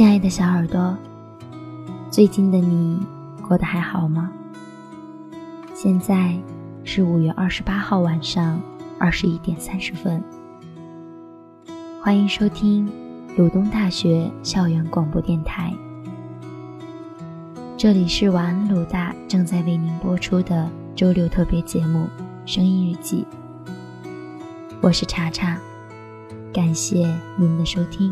亲爱的小耳朵，最近的你过得还好吗？现在是五月二十八号晚上二十一点三十分，欢迎收听鲁东大学校园广播电台。这里是晚安鲁大正在为您播出的周六特别节目《声音日记》，我是查查，感谢您的收听。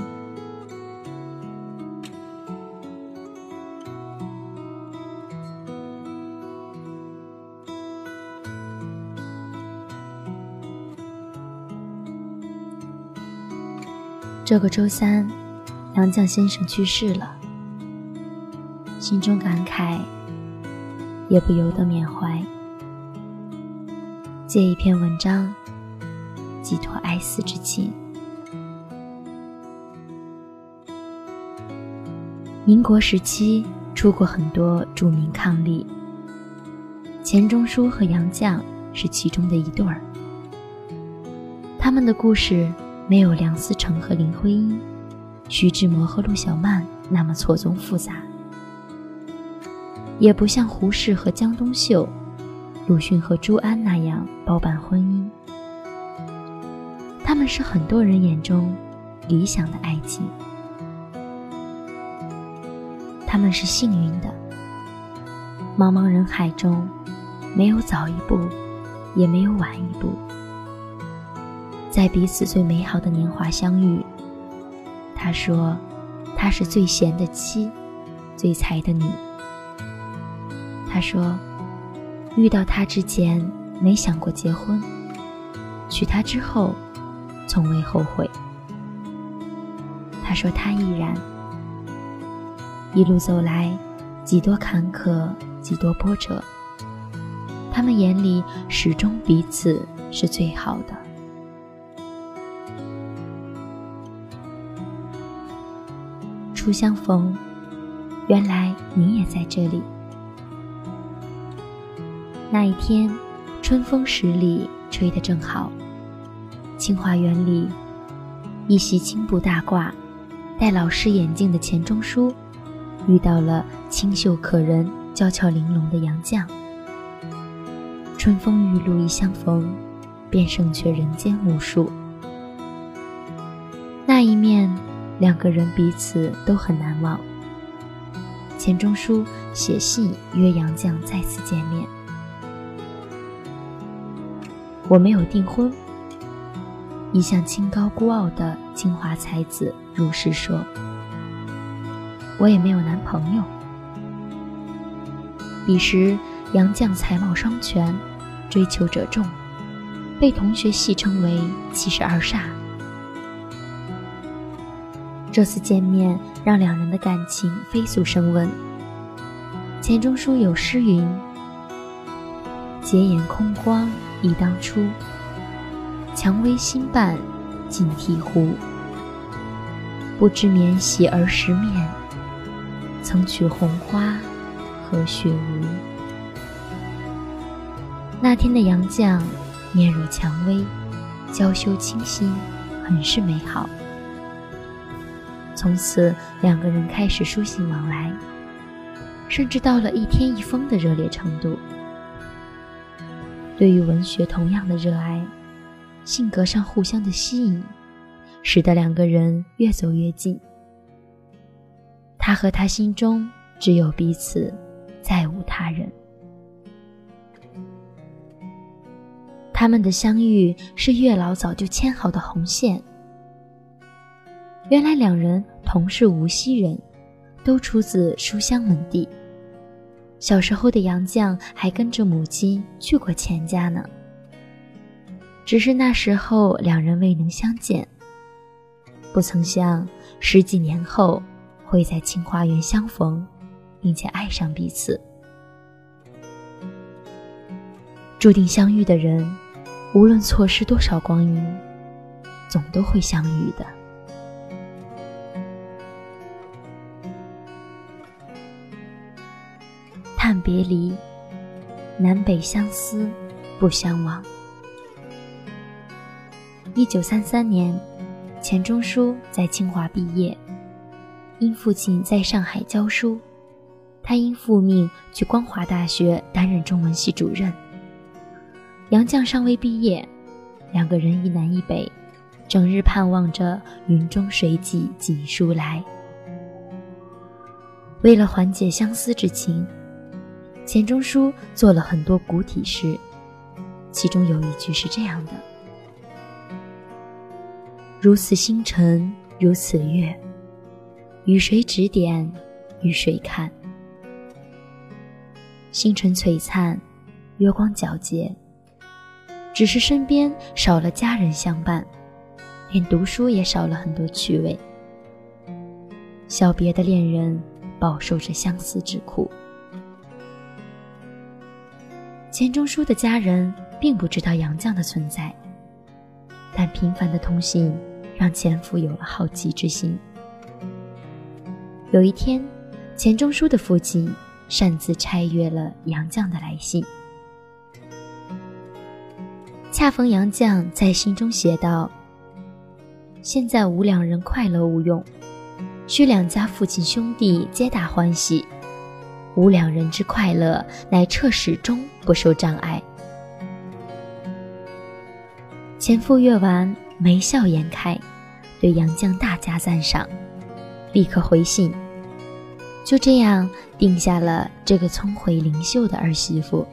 这个周三，杨绛先生去世了，心中感慨，也不由得缅怀，借一篇文章寄托哀思之情。民国时期出过很多著名伉俪，钱钟书和杨绛是其中的一对儿，他们的故事。没有梁思成和林徽因、徐志摩和陆小曼那么错综复杂，也不像胡适和江冬秀、鲁迅和朱安那样包办婚姻。他们是很多人眼中理想的爱情，他们是幸运的。茫茫人海中，没有早一步，也没有晚一步。在彼此最美好的年华相遇，他说：“她是最贤的妻，最才的女。”他说：“遇到他之前没想过结婚，娶她之后，从未后悔。”他说：“他亦然。一路走来，几多坎坷，几多波折，他们眼里始终彼此是最好的。”初相逢，原来你也在这里。那一天，春风十里，吹得正好。清华园里，一袭青布大褂、戴老师眼镜的钱钟书，遇到了清秀可人、娇俏玲珑的杨绛。春风玉露一相逢，便胜却人间无数。那一面。两个人彼此都很难忘。钱钟书写信约杨绛再次见面。我没有订婚。一向清高孤傲的清华才子如是说。我也没有男朋友。彼时杨绛才貌双全，追求者众，被同学戏称为七十二煞。这次见面让两人的感情飞速升温。钱钟书有诗云：“结言空光忆当初，蔷薇新瓣尽醍醐。不知免洗儿时面，曾取红花和雪无。”那天的杨绛面若蔷薇，娇羞清新，很是美好。从此，两个人开始书信往来，甚至到了一天一封的热烈程度。对于文学同样的热爱，性格上互相的吸引，使得两个人越走越近。他和他心中只有彼此，再无他人。他们的相遇是月老早就牵好的红线。原来两人同是无锡人，都出自书香门第。小时候的杨绛还跟着母亲去过钱家呢。只是那时候两人未能相见，不曾想十几年后会在清华园相逢，并且爱上彼此。注定相遇的人，无论错失多少光阴，总都会相遇的。别离，南北相思不相忘。一九三三年，钱钟书在清华毕业，因父亲在上海教书，他因父命去光华大学担任中文系主任。杨绛尚未毕业，两个人一南一北，整日盼望着云中水寄锦书来。为了缓解相思之情，钱钟书做了很多古体诗，其中有一句是这样的：“如此星辰，如此月，与谁指点，与谁看？星辰璀璨，月光皎洁。”只是身边少了家人相伴，连读书也少了很多趣味。小别的恋人饱受着相思之苦。钱钟书的家人并不知道杨绛的存在，但频繁的通信让钱父有了好奇之心。有一天，钱钟书的父亲擅自拆阅了杨绛的来信。恰逢杨绛在信中写道：“现在吾两人快乐无用，需两家父亲兄弟皆大欢喜。吾两人之快乐，乃彻始终不受障碍。”前夫阅完，眉笑眼开，对杨绛大加赞赏，立刻回信，就这样定下了这个聪慧灵秀的儿媳妇。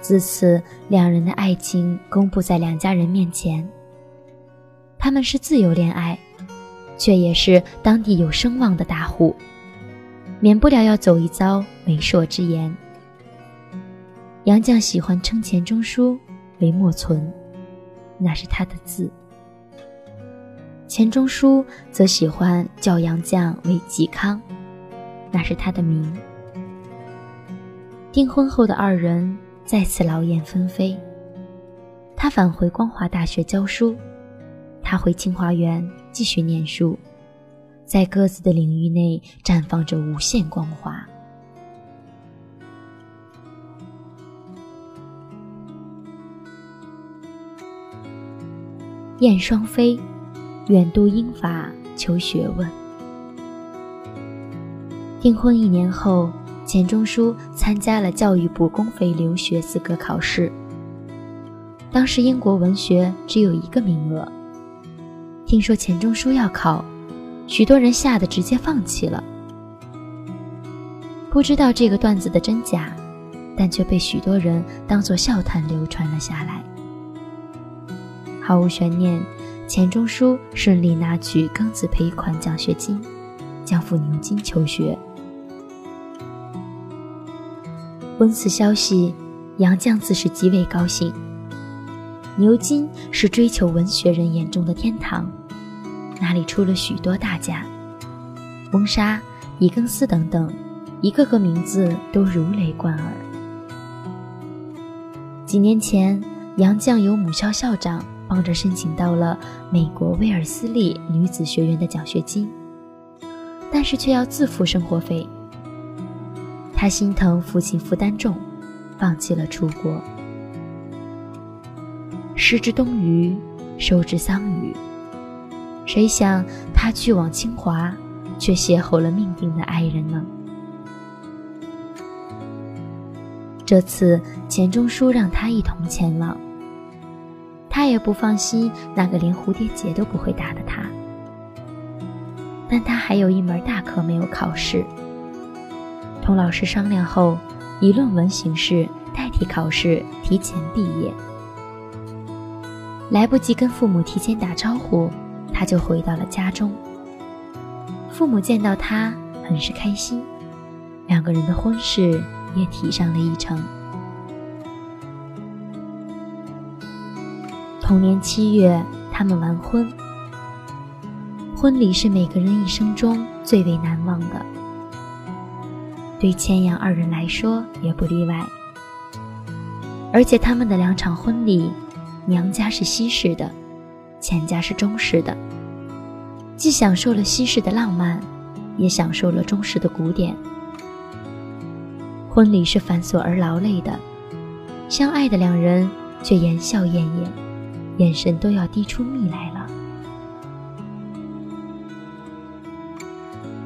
自此，两人的爱情公布在两家人面前。他们是自由恋爱，却也是当地有声望的大户，免不了要走一遭媒妁之言。杨绛喜欢称钱钟书为莫存，那是他的字；钱钟书则喜欢叫杨绛为嵇康，那是他的名。订婚后的二人。再次劳燕分飞，他返回光华大学教书，他回清华园继续念书，在各自的领域内绽放着无限光华。燕双飞，远渡英法求学问。订婚一年后。钱钟书参加了教育部公费留学资格考试。当时英国文学只有一个名额，听说钱钟书要考，许多人吓得直接放弃了。不知道这个段子的真假，但却被许多人当作笑谈流传了下来。毫无悬念，钱钟书顺利拿取庚子赔款奖学金，将赴牛津求学。闻此消息，杨绛自是极为高兴。牛津是追求文学人眼中的天堂，那里出了许多大家，翁莎、狄更斯等等，一个个名字都如雷贯耳。几年前，杨绛由母校校长帮着申请到了美国威尔斯利女子学院的奖学金，但是却要自付生活费。他心疼父亲负担重，放弃了出国。时至冬雨，收之桑榆。谁想他去往清华，却邂逅了命定的爱人呢？这次钱钟书让他一同前往，他也不放心那个连蝴蝶结都不会打的他。但他还有一门大课没有考试。同老师商量后，以论文形式代替考试提前毕业。来不及跟父母提前打招呼，他就回到了家中。父母见到他很是开心，两个人的婚事也提上了议程。同年七月，他们完婚。婚礼是每个人一生中最为难忘的。对千阳二人来说也不例外，而且他们的两场婚礼，娘家是西式的，钱家是中式的，既享受了西式的浪漫，也享受了中式的古典。婚礼是繁琐而劳累的，相爱的两人却言笑晏晏，眼神都要滴出蜜来了。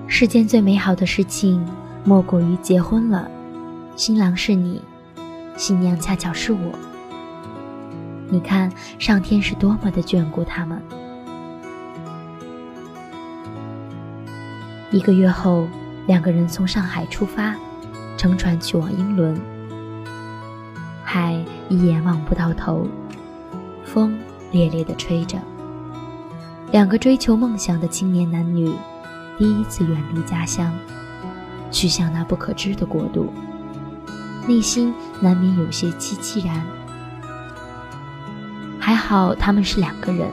世间最美好的事情，莫过于结婚了，新郎是你，新娘恰巧是我。你看，上天是多么的眷顾他们。一个月后，两个人从上海出发，乘船去往英伦。海一眼望不到头，风烈烈地吹着。两个追求梦想的青年男女，第一次远离家乡，去向那不可知的国度，内心难免有些凄凄然。还好他们是两个人，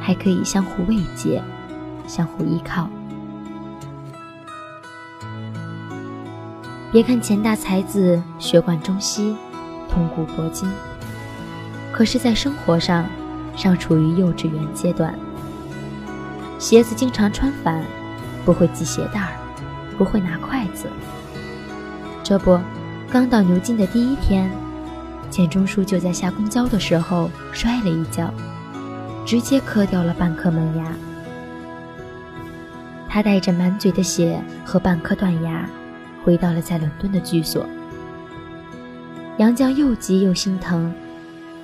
还可以相互慰藉，相互依靠。别看钱大才子，学贯中西，通古博今，可是，在生活上，尚处于幼稚园阶段。鞋子经常穿反，不会系鞋带儿，不会拿筷子。这不，刚到牛津的第一天，钱钟书就在下公交的时候摔了一跤，直接磕掉了半颗门牙。他带着满嘴的血和半颗断牙，回到了在伦敦的居所。杨绛又急又心疼，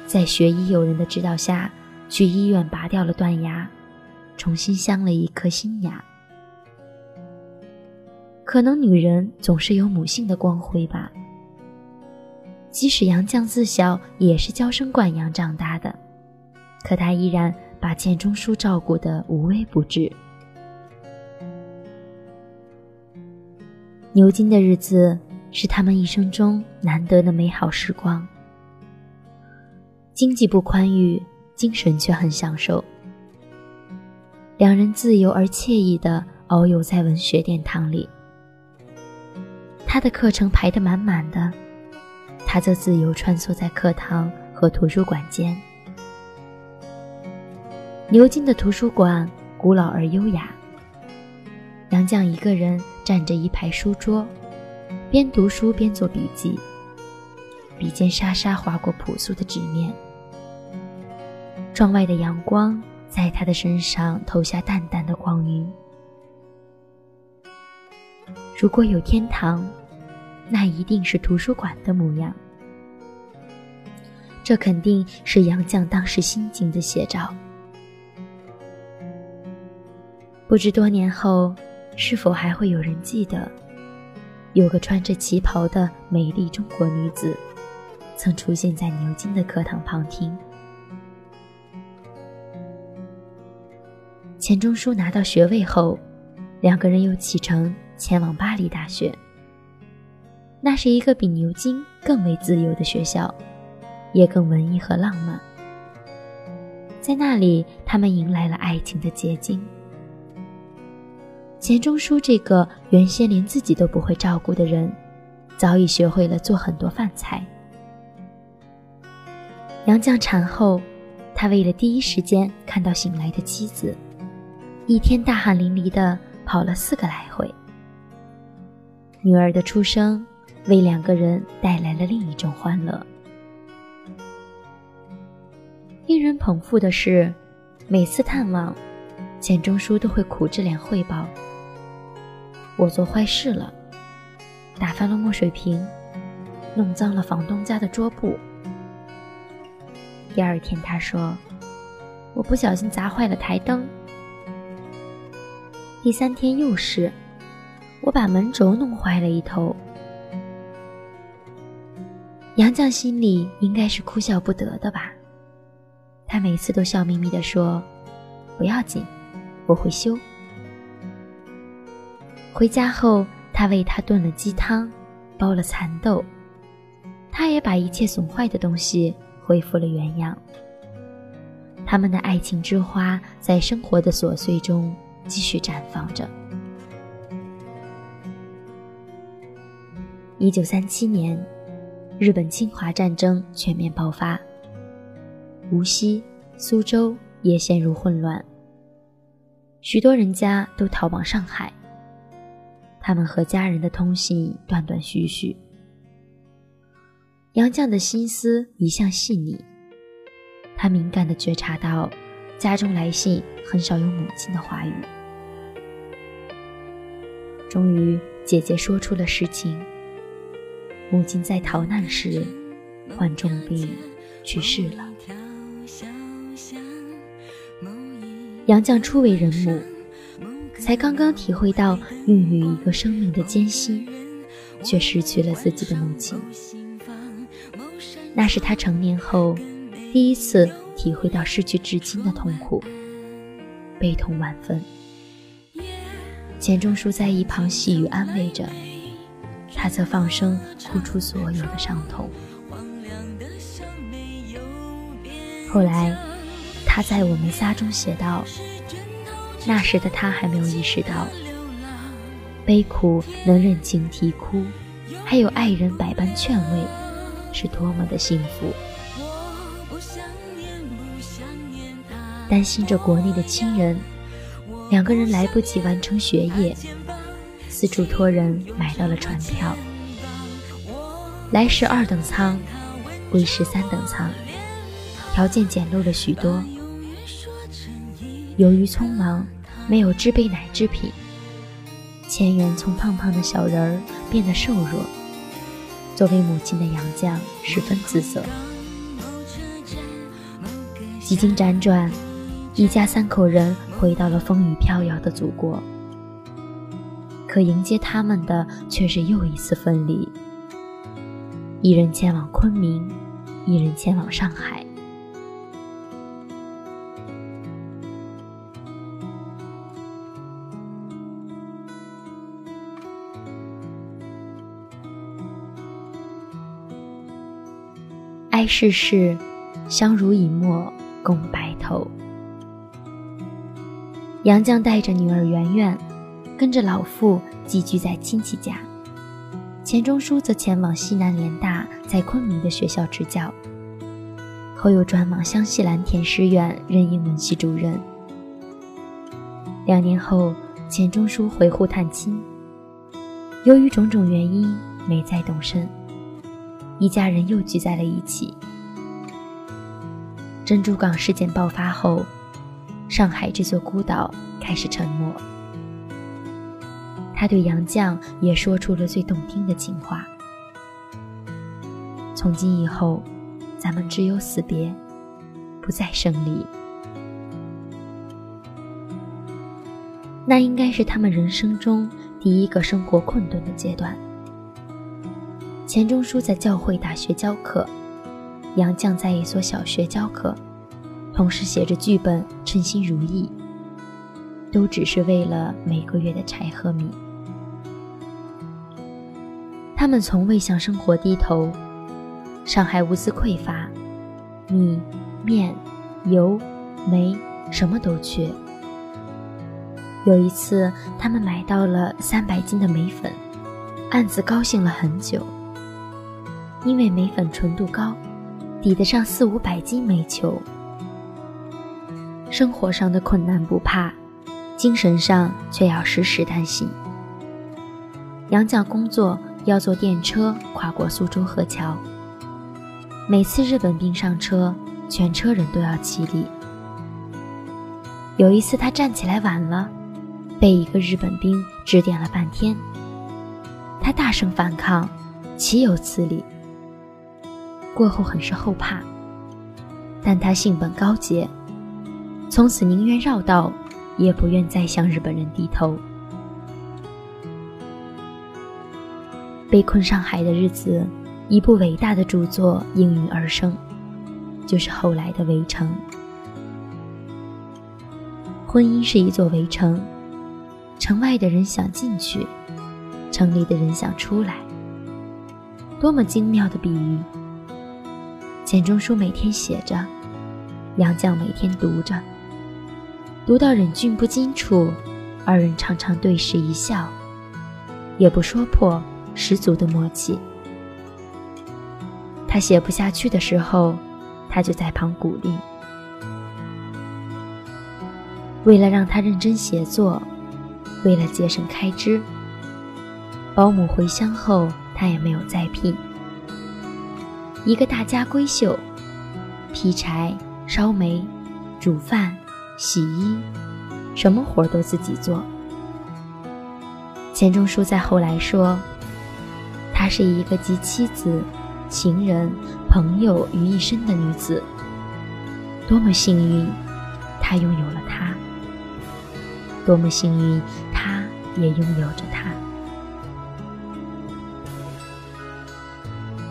在学医友人的指导下，去医院拔掉了断牙。重新镶了一颗新牙。可能女人总是有母性的光辉吧。即使杨绛自小也是娇生惯养长大的，可她依然把钱钟书照顾得无微不至。牛津的日子是他们一生中难得的美好时光。经济不宽裕，精神却很享受。两人自由而惬意地遨游在文学殿堂里，他的课程排得满满的，他则自由穿梭在课堂和图书馆间。牛津的图书馆古老而优雅，杨绛一个人站着一排书桌，边读书边做笔记，笔尖沙沙划过朴素的纸面。窗外的阳光。在他的身上投下淡淡的光晕。如果有天堂，那一定是图书馆的模样。这肯定是杨绛当时心境的写照。不知多年后，是否还会有人记得，有个穿着旗袍的美丽中国女子，曾出现在牛津的课堂旁听。钱钟书拿到学位后，两个人又启程前往巴黎大学。那是一个比牛津更为自由的学校，也更文艺和浪漫。在那里，他们迎来了爱情的结晶。钱钟书这个原先连自己都不会照顾的人，早已学会了做很多饭菜。杨绛产后，他为了第一时间看到醒来的妻子。一天大汗淋漓的跑了四个来回。女儿的出生为两个人带来了另一种欢乐。令人捧腹的是，每次探望，钱钟书都会苦着脸汇报：“我做坏事了，打翻了墨水瓶，弄脏了房东家的桌布。”第二天他说：“我不小心砸坏了台灯。”第三天又是，我把门轴弄坏了一头。杨绛心里应该是哭笑不得的吧？他每次都笑眯眯地说：“不要紧，我会修。”回家后，他为他炖了鸡汤，煲了蚕豆，他也把一切损坏的东西恢复了原样。他们的爱情之花，在生活的琐碎中。继续绽放着。一九三七年，日本侵华战争全面爆发，无锡、苏州也陷入混乱，许多人家都逃往上海。他们和家人的通信断断续续。杨绛的心思一向细腻，他敏感地觉察到，家中来信很少有母亲的话语。终于，姐姐说出了实情：母亲在逃难时患重病去世了。杨绛初为人母，才刚刚体会到孕育一个生命的艰辛，却失去了自己的母亲。那是他成年后第一次体会到失去至亲的痛苦，悲痛万分。钱钟书在一旁细语安慰着，他则放声哭出所有的伤痛。后来，他在《我们仨》中写道：“那时的他还没有意识到，悲苦能任情啼哭，还有爱人百般劝慰，是多么的幸福。”担心着国内的亲人。两个人来不及完成学业，四处托人买到了船票。来时二等舱，归时三等舱，条件简陋了许多。由于匆忙，没有置备奶制品，千元从胖胖的小人儿变得瘦弱。作为母亲的杨绛十分自责。几经辗转。一家三口人回到了风雨飘摇的祖国，可迎接他们的却是又一次分离。一人前往昆明，一人前往上海。哀世事，相濡以沫，共白头。杨绛带着女儿圆圆，跟着老父寄居在亲戚家。钱钟书则前往西南联大，在昆明的学校执教，后又转往湘西蓝田师院任英文系主任。两年后，钱钟书回沪探亲，由于种种原因没再动身，一家人又聚在了一起。珍珠港事件爆发后。上海这座孤岛开始沉默。他对杨绛也说出了最动听的情话：“从今以后，咱们只有死别，不再生离。”那应该是他们人生中第一个生活困顿的阶段。钱钟书在教会大学教课，杨绛在一所小学教课。同时写着剧本，称心如意，都只是为了每个月的柴和米。他们从未向生活低头。上海物资匮乏，米、面、油、煤什么都缺。有一次，他们买到了三百斤的煤粉，暗自高兴了很久，因为煤粉纯度高，抵得上四五百斤煤球。生活上的困难不怕，精神上却要时时担心。杨绛工作要坐电车跨过苏州河桥，每次日本兵上车，全车人都要起立。有一次他站起来晚了，被一个日本兵指点了半天。他大声反抗，岂有此理！过后很是后怕，但他性本高洁。从此宁愿绕道，也不愿再向日本人低头。被困上海的日子，一部伟大的著作应运而生，就是后来的《围城》。婚姻是一座围城，城外的人想进去，城里的人想出来。多么精妙的比喻！钱钟书每天写着，杨绛每天读着。读到忍俊不禁处，二人常常对视一笑，也不说破，十足的默契。他写不下去的时候，他就在旁鼓励。为了让他认真写作，为了节省开支，保姆回乡后，他也没有再聘。一个大家闺秀，劈柴、烧煤、煮饭。洗衣，什么活都自己做。钱钟书在后来说：“她是一个集妻子、情人、朋友于一身的女子，多么幸运，她拥有了他；多么幸运，他也拥有着她。”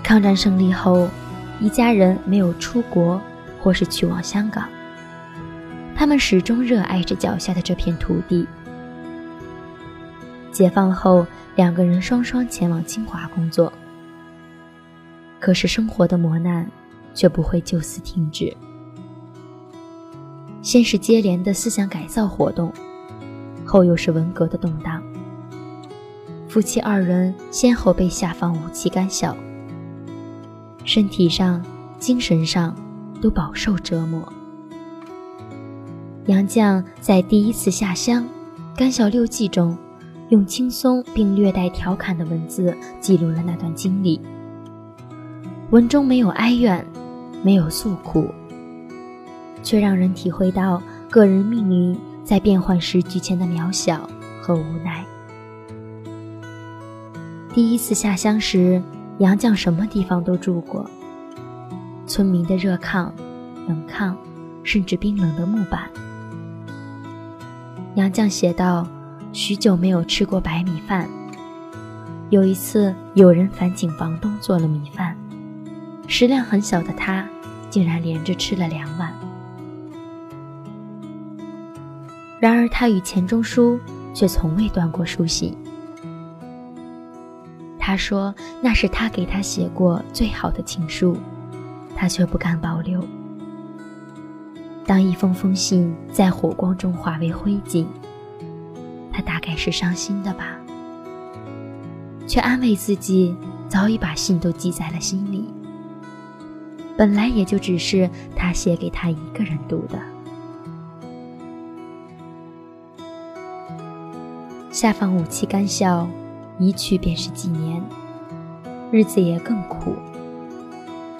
抗战胜利后，一家人没有出国或是去往香港，他们始终热爱着脚下的这片土地。解放后，两个人双双前往清华工作。可是生活的磨难却不会就此停止。先是接连的思想改造活动，后又是文革的动荡。夫妻二人先后被下放五期干校，身体上、精神上都饱受折磨。杨绛在第一次下乡《干校六记》中。用轻松并略带调侃的文字记录了那段经历。文中没有哀怨，没有诉苦，却让人体会到个人命运在变幻时局前的渺小和无奈。第一次下乡时，杨绛什么地方都住过，村民的热炕、冷炕，甚至冰冷的木板。杨绛写道。许久没有吃过白米饭。有一次，有人烦请房东做了米饭，食量很小的他，竟然连着吃了两碗。然而，他与钱钟书却从未断过书信。他说那是他给他写过最好的情书，他却不敢保留。当一封封信在火光中化为灰烬。他大概是伤心的吧，却安慰自己，早已把信都记在了心里。本来也就只是他写给他一个人读的。下放五期干校，一去便是几年，日子也更苦。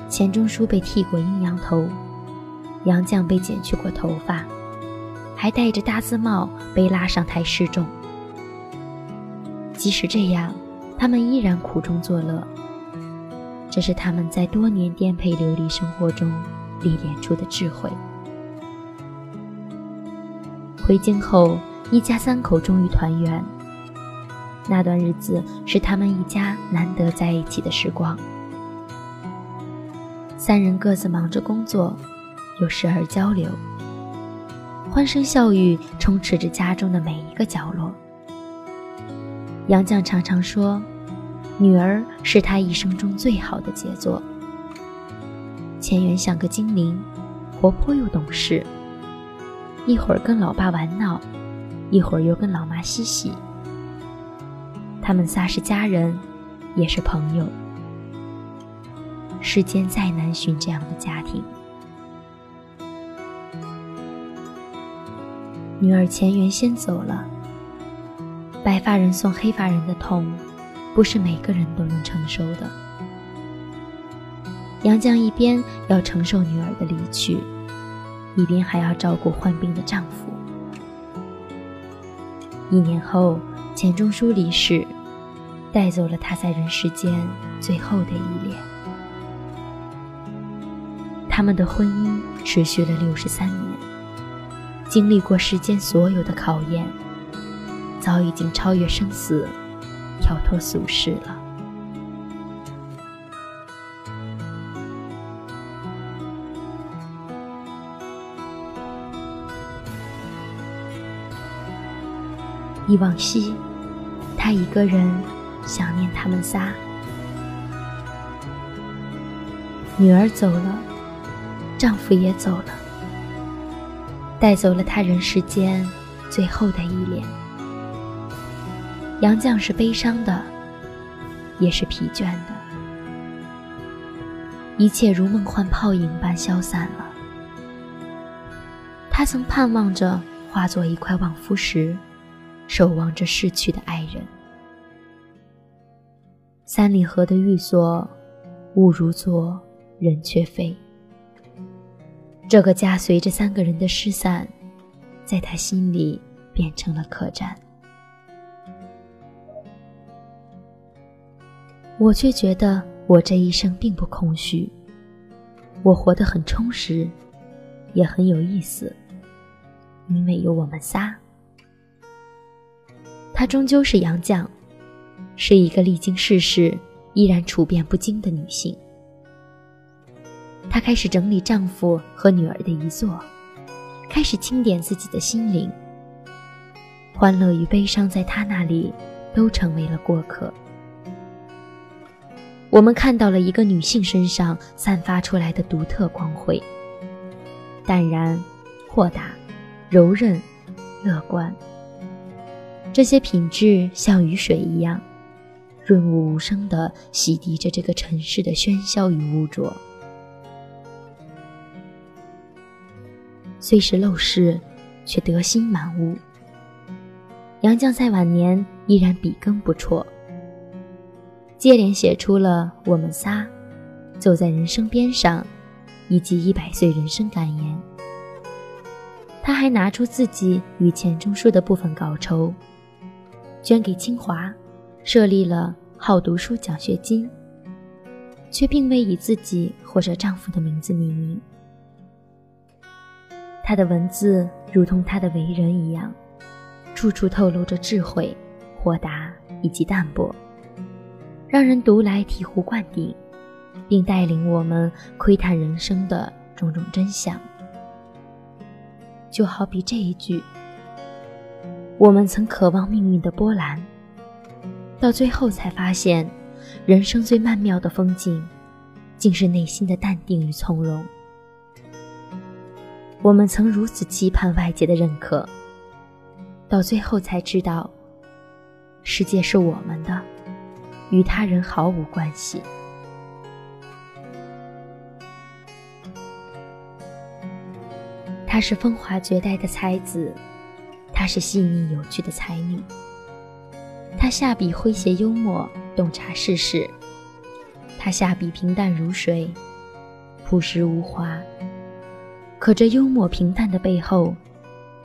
钱钟书被剃过阴阳头，杨绛被剪去过头发。还戴着大字帽被拉上台示众。即使这样，他们依然苦中作乐。这是他们在多年颠沛流离生活中历练出的智慧。回京后，一家三口终于团圆。那段日子是他们一家难得在一起的时光。三人各自忙着工作，又时而交流。欢声笑语充斥着家中的每一个角落。杨绛常常说：“女儿是他一生中最好的杰作。”钱媛像个精灵，活泼又懂事，一会儿跟老爸玩闹，一会儿又跟老妈嬉戏。他们仨是家人，也是朋友。世间再难寻这样的家庭。女儿钱媛先走了，白发人送黑发人的痛，不是每个人都能承受的。杨绛一边要承受女儿的离去，一边还要照顾患病的丈夫。一年后，钱钟书离世，带走了他在人世间最后的一恋。他们的婚姻持续了六十三年。经历过世间所有的考验，早已经超越生死，跳脱俗世了。忆往昔，他一个人想念他们仨。女儿走了，丈夫也走了。带走了他人世间最后的依恋。杨绛是悲伤的，也是疲倦的，一切如梦幻泡影般消散了。他曾盼望着化作一块望夫石，守望着逝去的爱人。三里河的寓所，物如昨，人却非。这个家随着三个人的失散，在他心里变成了客栈。我却觉得我这一生并不空虚，我活得很充实，也很有意思，因为有我们仨。她终究是杨绛，是一个历经世事依然处变不惊的女性。她开始整理丈夫和女儿的遗作，开始清点自己的心灵。欢乐与悲伤在她那里都成为了过客。我们看到了一个女性身上散发出来的独特光辉：淡然、豁达、柔韧、乐观。这些品质像雨水一样，润物无声地洗涤着这个城市的喧嚣与污浊。虽是陋室，却得心满屋。杨绛在晚年依然笔耕不辍，接连写出了《我们仨》《走在人生边上》以及《一百岁人生感言》。他还拿出自己与钱钟书的部分稿酬。捐给清华，设立了好读书奖学金，却并未以自己或者丈夫的名字命名。她的文字如同她的为人一样，处处透露着智慧、豁达以及淡泊，让人读来醍醐灌顶，并带领我们窥探人生的种种真相。就好比这一句。我们曾渴望命运的波澜，到最后才发现，人生最曼妙的风景，竟是内心的淡定与从容。我们曾如此期盼外界的认可，到最后才知道，世界是我们的，与他人毫无关系。他是风华绝代的才子。她是细腻有趣的才女，她下笔诙谐幽默，洞察世事；她下笔平淡如水，朴实无华。可这幽默平淡的背后，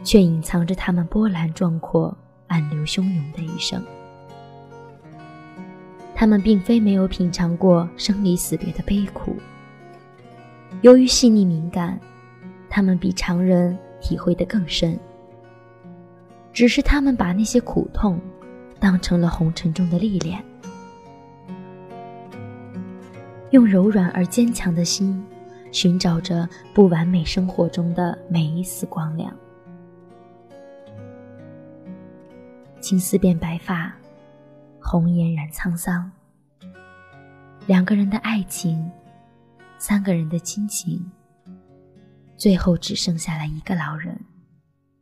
却隐藏着他们波澜壮阔、暗流汹涌的一生。他们并非没有品尝过生离死别的悲苦，由于细腻敏感，他们比常人体会得更深。只是他们把那些苦痛当成了红尘中的历练，用柔软而坚强的心寻找着不完美生活中的每一丝光亮。青丝变白发，红颜染沧桑。两个人的爱情，三个人的亲情，最后只剩下了一个老人。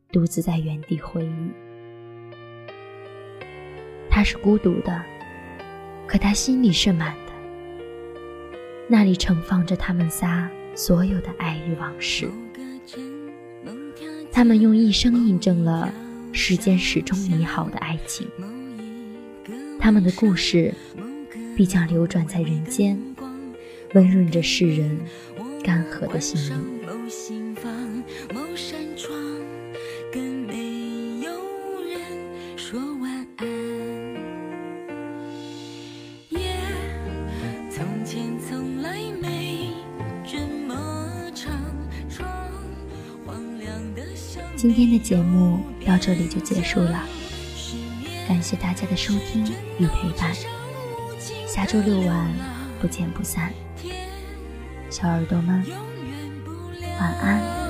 独自在原地回忆，他是孤独的，可他心里是满的。那里盛放着他们仨所有的爱与往事。他们用一生印证了世间始终美好的爱情。他们的故事必将流转在人间，温润着世人干涸的心灵。今天的节目到这里就结束了，感谢大家的收听与陪伴，下周六晚不见不散，小耳朵们晚安，